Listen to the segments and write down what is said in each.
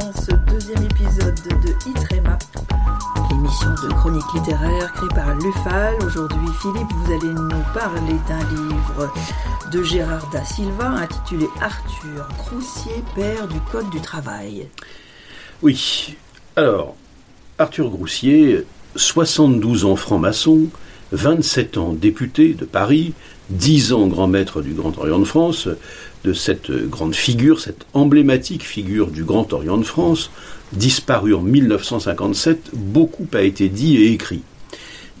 dans ce deuxième épisode de Itrema, l'émission de chronique littéraire créée par Lufal. Aujourd'hui, Philippe, vous allez nous parler d'un livre de Gérard da Silva intitulé Arthur Groussier, père du Code du travail. Oui, alors, Arthur Groussier, 72 ans franc-maçon, 27 ans député de Paris, 10 ans grand maître du Grand Orient de France, de cette grande figure, cette emblématique figure du Grand Orient de France, disparu en 1957, beaucoup a été dit et écrit.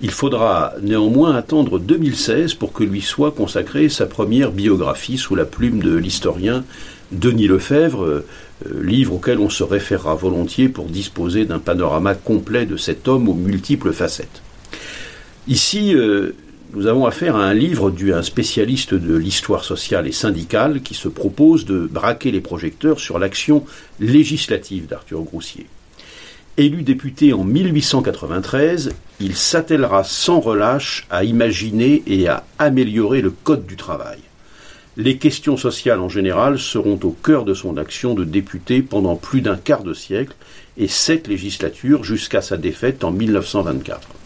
Il faudra néanmoins attendre 2016 pour que lui soit consacrée sa première biographie sous la plume de l'historien Denis Lefebvre, euh, livre auquel on se référera volontiers pour disposer d'un panorama complet de cet homme aux multiples facettes. Ici, euh, nous avons affaire à un livre dû à un spécialiste de l'histoire sociale et syndicale qui se propose de braquer les projecteurs sur l'action législative d'Arthur Groussier. Élu député en 1893, il s'attellera sans relâche à imaginer et à améliorer le Code du travail. Les questions sociales en général seront au cœur de son action de député pendant plus d'un quart de siècle et sept législatures jusqu'à sa défaite en 1924.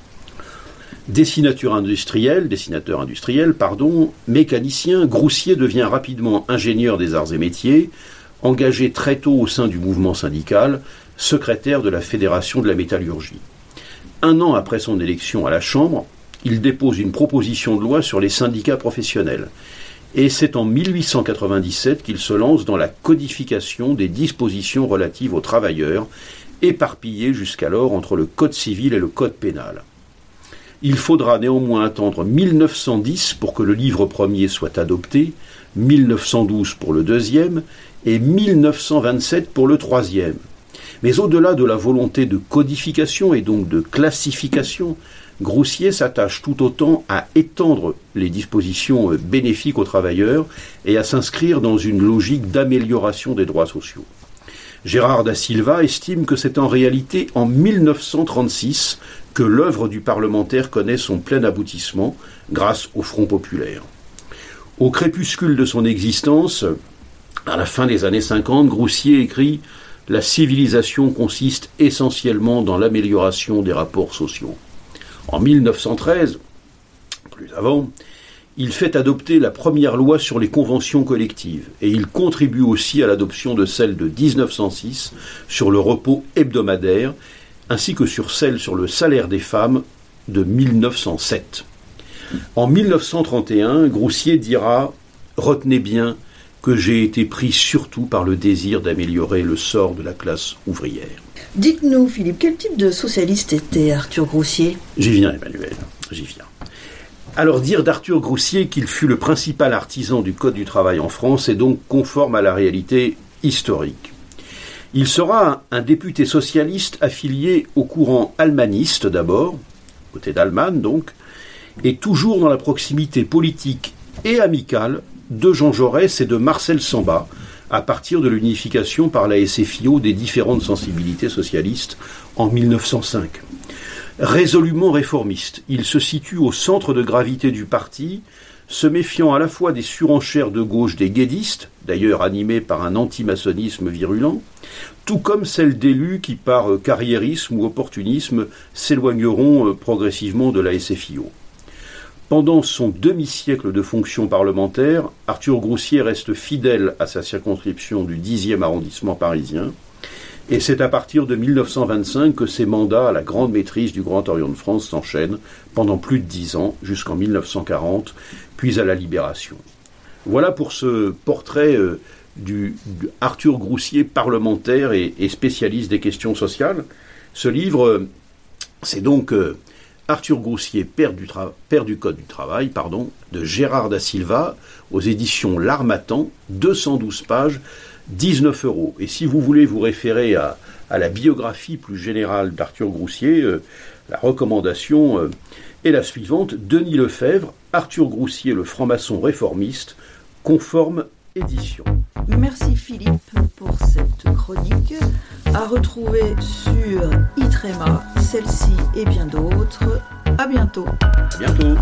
Dessinateur industriel, dessinateur industriel, pardon, mécanicien, Groussier devient rapidement ingénieur des arts et métiers, engagé très tôt au sein du mouvement syndical, secrétaire de la Fédération de la métallurgie. Un an après son élection à la Chambre, il dépose une proposition de loi sur les syndicats professionnels. Et c'est en 1897 qu'il se lance dans la codification des dispositions relatives aux travailleurs, éparpillées jusqu'alors entre le Code civil et le Code pénal. Il faudra néanmoins attendre 1910 pour que le livre premier soit adopté, 1912 pour le deuxième et 1927 pour le troisième. Mais au-delà de la volonté de codification et donc de classification, Groussier s'attache tout autant à étendre les dispositions bénéfiques aux travailleurs et à s'inscrire dans une logique d'amélioration des droits sociaux. Gérard da Silva estime que c'est en réalité en 1936 que l'œuvre du parlementaire connaît son plein aboutissement grâce au Front populaire. Au crépuscule de son existence, à la fin des années 50, Groussier écrit La civilisation consiste essentiellement dans l'amélioration des rapports sociaux. En 1913, plus avant, il fait adopter la première loi sur les conventions collectives et il contribue aussi à l'adoption de celle de 1906 sur le repos hebdomadaire ainsi que sur celle sur le salaire des femmes de 1907. En 1931, Groussier dira Retenez bien que j'ai été pris surtout par le désir d'améliorer le sort de la classe ouvrière. Dites-nous, Philippe, quel type de socialiste était Arthur Groussier J'y viens, Emmanuel, j'y viens. Alors dire d'Arthur Groussier qu'il fut le principal artisan du Code du travail en France est donc conforme à la réalité historique. Il sera un député socialiste affilié au courant almaniste d'abord, côté d'Allemagne donc, et toujours dans la proximité politique et amicale de Jean Jaurès et de Marcel Samba, à partir de l'unification par la SFIO des différentes sensibilités socialistes en 1905. Résolument réformiste, il se situe au centre de gravité du parti, se méfiant à la fois des surenchères de gauche des guédistes, d'ailleurs animés par un antimaçonnisme virulent, tout comme celles d'élus qui, par carriérisme ou opportunisme, s'éloigneront euh, progressivement de la SFIO. Pendant son demi-siècle de fonction parlementaire, Arthur Groussier reste fidèle à sa circonscription du 10e arrondissement parisien, et c'est à partir de 1925 que ses mandats à la grande maîtrise du Grand Orient de France s'enchaînent pendant plus de dix ans, jusqu'en 1940, puis à la Libération. Voilà pour ce portrait euh, du, Arthur Groussier, parlementaire et, spécialiste des questions sociales. Ce livre, euh, c'est donc euh, Arthur Groussier, père du, Code du travail, pardon, de Gérard da Silva, aux éditions L'Armatan, 212 pages, 19 euros. Et si vous voulez vous référer à, la biographie plus générale d'Arthur Groussier, la recommandation est la suivante Denis Lefebvre, Arthur Groussier, le franc-maçon réformiste, conforme édition. Merci Philippe pour cette chronique à retrouver sur Itrema, celle-ci et bien d'autres. À bientôt. À bientôt.